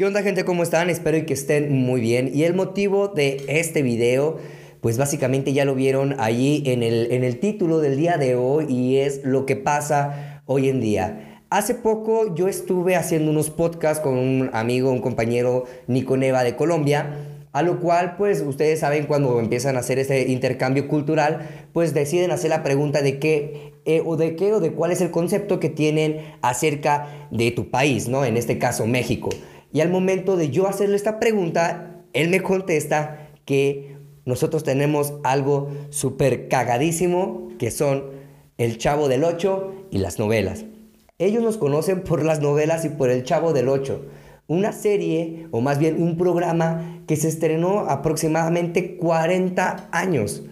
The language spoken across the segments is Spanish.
¿Qué onda gente? ¿Cómo están? Espero que estén muy bien. Y el motivo de este video, pues básicamente ya lo vieron allí en el, en el título del día de hoy y es lo que pasa hoy en día. Hace poco yo estuve haciendo unos podcasts con un amigo, un compañero, Nico Neva de Colombia, a lo cual pues ustedes saben cuando empiezan a hacer este intercambio cultural, pues deciden hacer la pregunta de qué eh, o de qué o de cuál es el concepto que tienen acerca de tu país, ¿no? En este caso México. Y al momento de yo hacerle esta pregunta, él me contesta que nosotros tenemos algo súper cagadísimo, que son el Chavo del Ocho y las novelas. Ellos nos conocen por las novelas y por el Chavo del Ocho, una serie, o más bien un programa que se estrenó aproximadamente 40 años.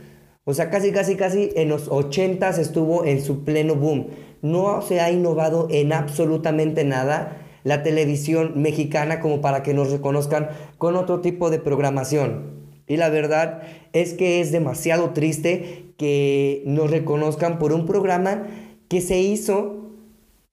O sea, casi, casi, casi en los 80 estuvo en su pleno boom. No se ha innovado en absolutamente nada la televisión mexicana como para que nos reconozcan con otro tipo de programación. Y la verdad es que es demasiado triste que nos reconozcan por un programa que se hizo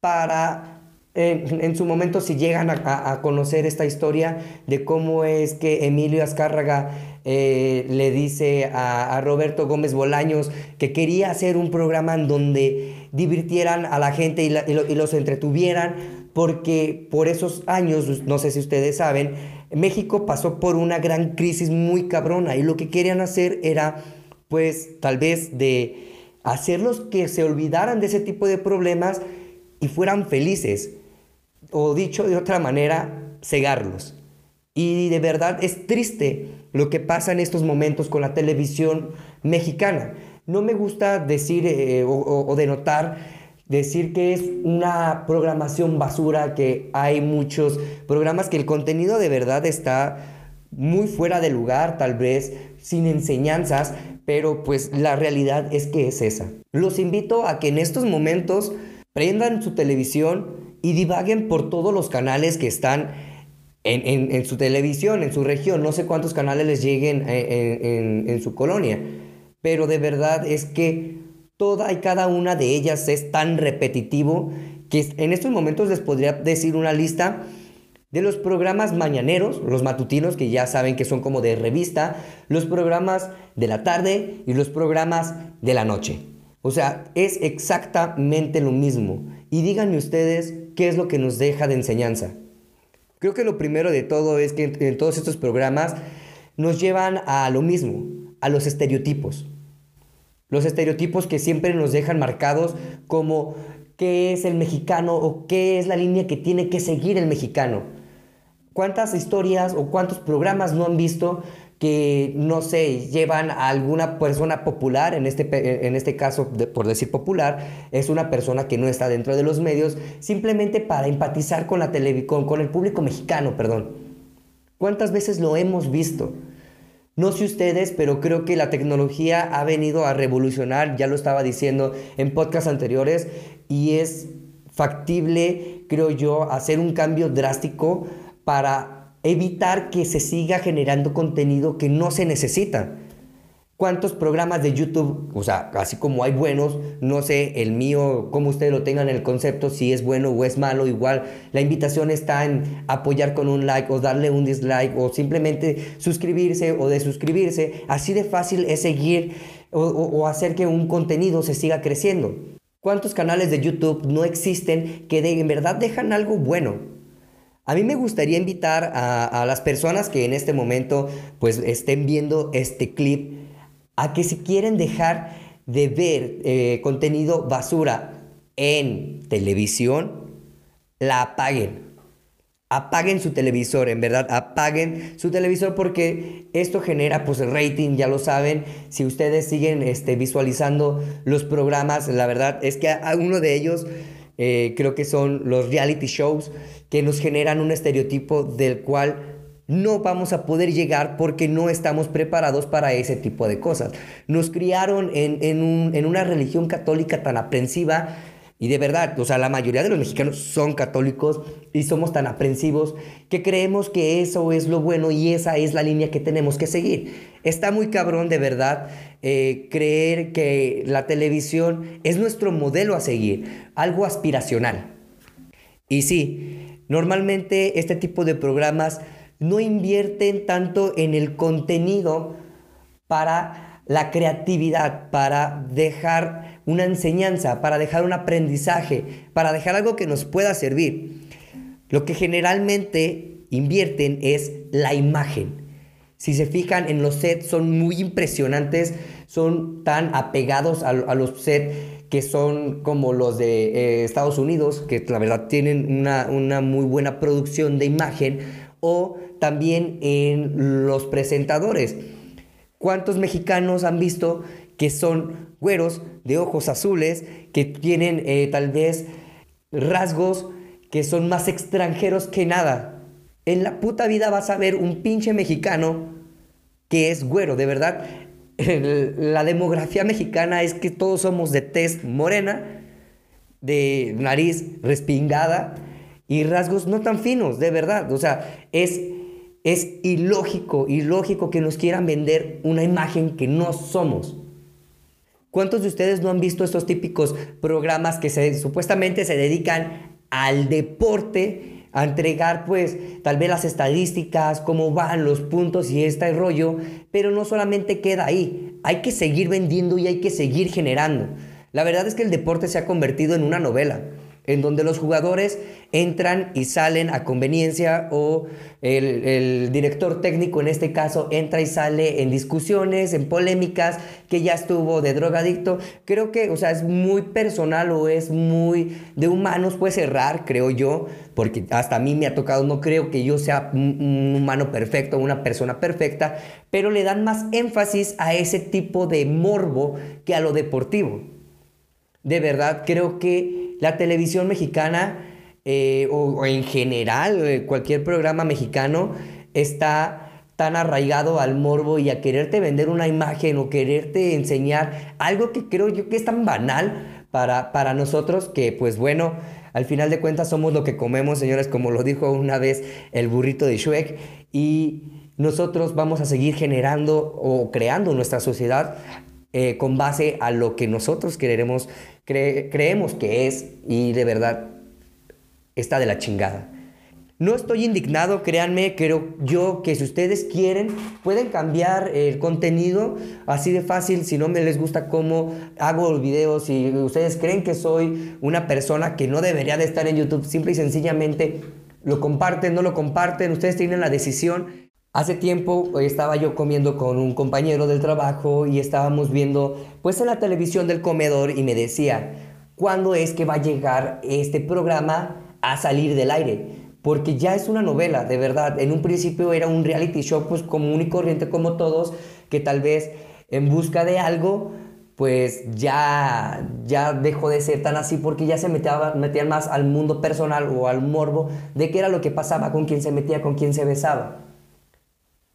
para en, su momento si llegan a, conocer esta historia de cómo es que Emilio Azcárraga eh, le dice a, Roberto Gómez Bolaños que quería hacer un programa en donde divirtieran a la gente y, los entretuvieran porque por esos años, no sé si ustedes saben, México pasó por una gran crisis muy cabrona y lo que querían hacer era, pues, tal vez de hacerlos que se olvidaran de ese tipo de problemas y fueran felices. O dicho de otra manera, cegarlos. Y de verdad es triste lo que pasa en estos momentos con la televisión mexicana. No me gusta decir eh, o, denotar decir que es una programación basura, que hay muchos programas que el contenido de verdad está muy fuera de lugar, tal vez sin enseñanzas, pero pues la realidad es que es esa. Los invito a que en estos momentos prendan su televisión y divaguen por todos los canales que están en, su televisión, en su región. No sé cuántos canales les lleguen en su colonia, pero de verdad es que Toda y cada una de ellas es tan repetitivo que en estos momentos les podría decir una lista de los programas mañaneros, los matutinos que ya saben que son como de revista, los programas de la tarde y los programas de la noche. O sea, es exactamente lo mismo. Y díganme ustedes qué es lo que nos deja de enseñanza. Creo que lo primero de todo es que en todos estos programas nos llevan a lo mismo, a los estereotipos. Los estereotipos que siempre nos dejan marcados como qué es el mexicano o qué es la línea que tiene que seguir el mexicano. ¿Cuántas historias o cuántos programas no han visto que, no sé, llevan a alguna persona popular, en este, en este caso, por decir popular, es una persona que no está dentro de los medios, simplemente para empatizar con, la tele, con el público mexicano, perdón? ¿Cuántas veces lo hemos visto? No sé ustedes, pero creo que la tecnología ha venido a revolucionar, ya lo estaba diciendo en podcasts anteriores, y es factible, creo yo, hacer un cambio drástico para evitar que se siga generando contenido que no se necesita. ¿Cuántos programas de YouTube, o sea, así como hay buenos, no sé, el mío, como ustedes lo tengan en el concepto, si es bueno o es malo, igual la invitación está en apoyar con un like o darle un dislike o simplemente suscribirse o desuscribirse. Así de fácil es seguir o, hacer que un contenido se siga creciendo. ¿Cuántos canales de YouTube no existen que de, en verdad dejan algo bueno? A mí me gustaría invitar a, a las personas que en este momento pues estén viendo este clip a que si quieren dejar de ver eh, contenido basura en televisión, la apaguen. Apaguen su televisor, en verdad, apaguen su televisor porque esto genera pues rating, ya lo saben. Si ustedes siguen este, visualizando los programas, la verdad es que a uno de ellos eh, creo que son los reality shows que nos generan un estereotipo del cual no vamos a poder llegar porque no estamos preparados para ese tipo de cosas. Nos criaron en, una religión católica tan aprensiva y de verdad, o sea, la mayoría de los mexicanos son católicos y somos tan aprensivos que creemos que eso es lo bueno y esa es la línea que tenemos que seguir. Está muy cabrón de verdad eh, creer que la televisión es nuestro modelo a seguir, algo aspiracional. Y sí, normalmente este tipo de programas no invierten tanto en el contenido para la creatividad, para dejar una enseñanza, para dejar un aprendizaje, para dejar algo que nos pueda servir. Lo que generalmente invierten es la imagen. Si se fijan en los sets son muy impresionantes, son tan apegados a, los sets que son como los de eh, Estados Unidos, que la verdad tienen una, una muy buena producción de imagen, o también en los presentadores. ¿Cuántos mexicanos han visto que son güeros de ojos azules, que tienen eh, tal vez rasgos que son más extranjeros que nada? En la puta vida vas a ver un pinche mexicano que es güero, de verdad. La demografía mexicana es que todos somos de tez morena, de nariz respingada y rasgos no tan finos, de verdad. O sea, es, es ilógico, ilógico que nos quieran vender una imagen que no somos. ¿Cuántos de ustedes no han visto estos típicos programas que se, supuestamente se dedican al deporte? a entregar pues tal vez las estadísticas, cómo van los puntos y este rollo, pero no solamente queda ahí, hay que seguir vendiendo y hay que seguir generando. La verdad es que el deporte se ha convertido en una novela en donde los jugadores entran y salen a conveniencia o el, director técnico en este caso entra y sale en discusiones, en polémicas, que ya estuvo de drogadicto. Creo que, o sea, es muy personal o es muy de humanos, puede cerrar, creo yo, porque hasta a mí me ha tocado, no creo que yo sea un humano perfecto, una persona perfecta, pero le dan más énfasis a ese tipo de morbo que a lo deportivo. De verdad, creo que la televisión mexicana eh, o, en general eh, cualquier programa mexicano está tan arraigado al morbo y a quererte vender una imagen o quererte enseñar algo que creo yo que es tan banal para, para nosotros que pues bueno, al final de cuentas somos lo que comemos, señores, como lo dijo una vez el burrito de Shrek y nosotros vamos a seguir generando o creando nuestra sociedad eh, con base a lo que nosotros queremos, creemos que es y de verdad está de la chingada. No estoy indignado, créanme, creo yo que si ustedes quieren pueden cambiar el contenido así de fácil, si no me les gusta cómo hago los videos, si ustedes creen que soy una persona que no debería de estar en YouTube, simple y sencillamente lo comparten, no lo comparten, ustedes tienen la decisión Hace tiempo eh, estaba yo comiendo con un compañero del trabajo y estábamos viendo pues en la televisión del comedor y me decía, ¿cuándo es que va a llegar este programa a salir del aire? Porque ya es una novela, de verdad. En un principio era un reality show pues común y corriente como todos, que tal vez en busca de algo pues ya, ya dejó de ser tan así porque ya se metían más al mundo personal o al morbo de qué era lo que pasaba con quién se metía, con quién se besaba.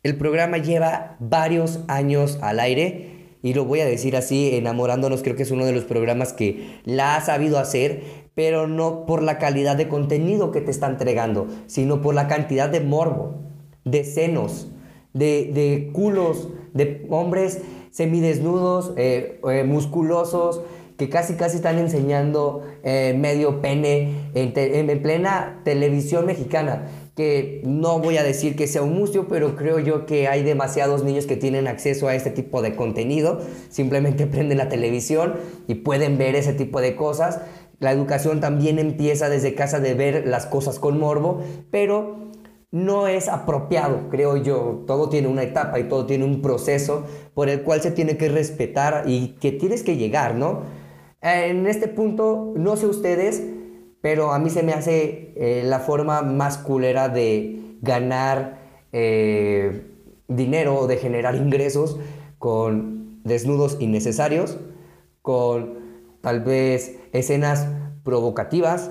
El programa lleva varios años al aire y lo voy a decir así, enamorándonos creo que es uno de los programas que la ha sabido hacer, pero no por la calidad de contenido que te está entregando, sino por la cantidad de morbo, de senos, de, culos, de hombres semidesnudos, eh, eh, musculosos, que casi casi están enseñando eh, medio pene en, plena televisión mexicana no voy a decir que sea un museo, pero creo yo que hay demasiados niños que tienen acceso a este tipo de contenido, simplemente prenden la televisión y pueden ver ese tipo de cosas. La educación también empieza desde casa de ver las cosas con morbo, pero no es apropiado, creo yo. Todo tiene una etapa y todo tiene un proceso por el cual se tiene que respetar y que tienes que llegar, ¿no? En este punto, no sé ustedes, pero a mí se me hace eh, la forma más culera de ganar eh, dinero o de generar ingresos con desnudos innecesarios, con tal vez escenas provocativas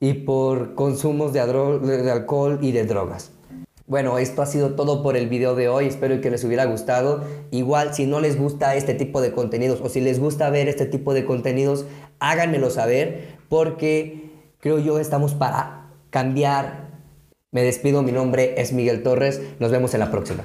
y por consumos de, de alcohol y de drogas. Bueno, esto ha sido todo por el video de hoy, espero que les hubiera gustado. Igual, si no les gusta este tipo de contenidos o si les gusta ver este tipo de contenidos, háganmelo saber porque creo yo estamos para cambiar. Me despido, mi nombre es Miguel Torres, nos vemos en la próxima.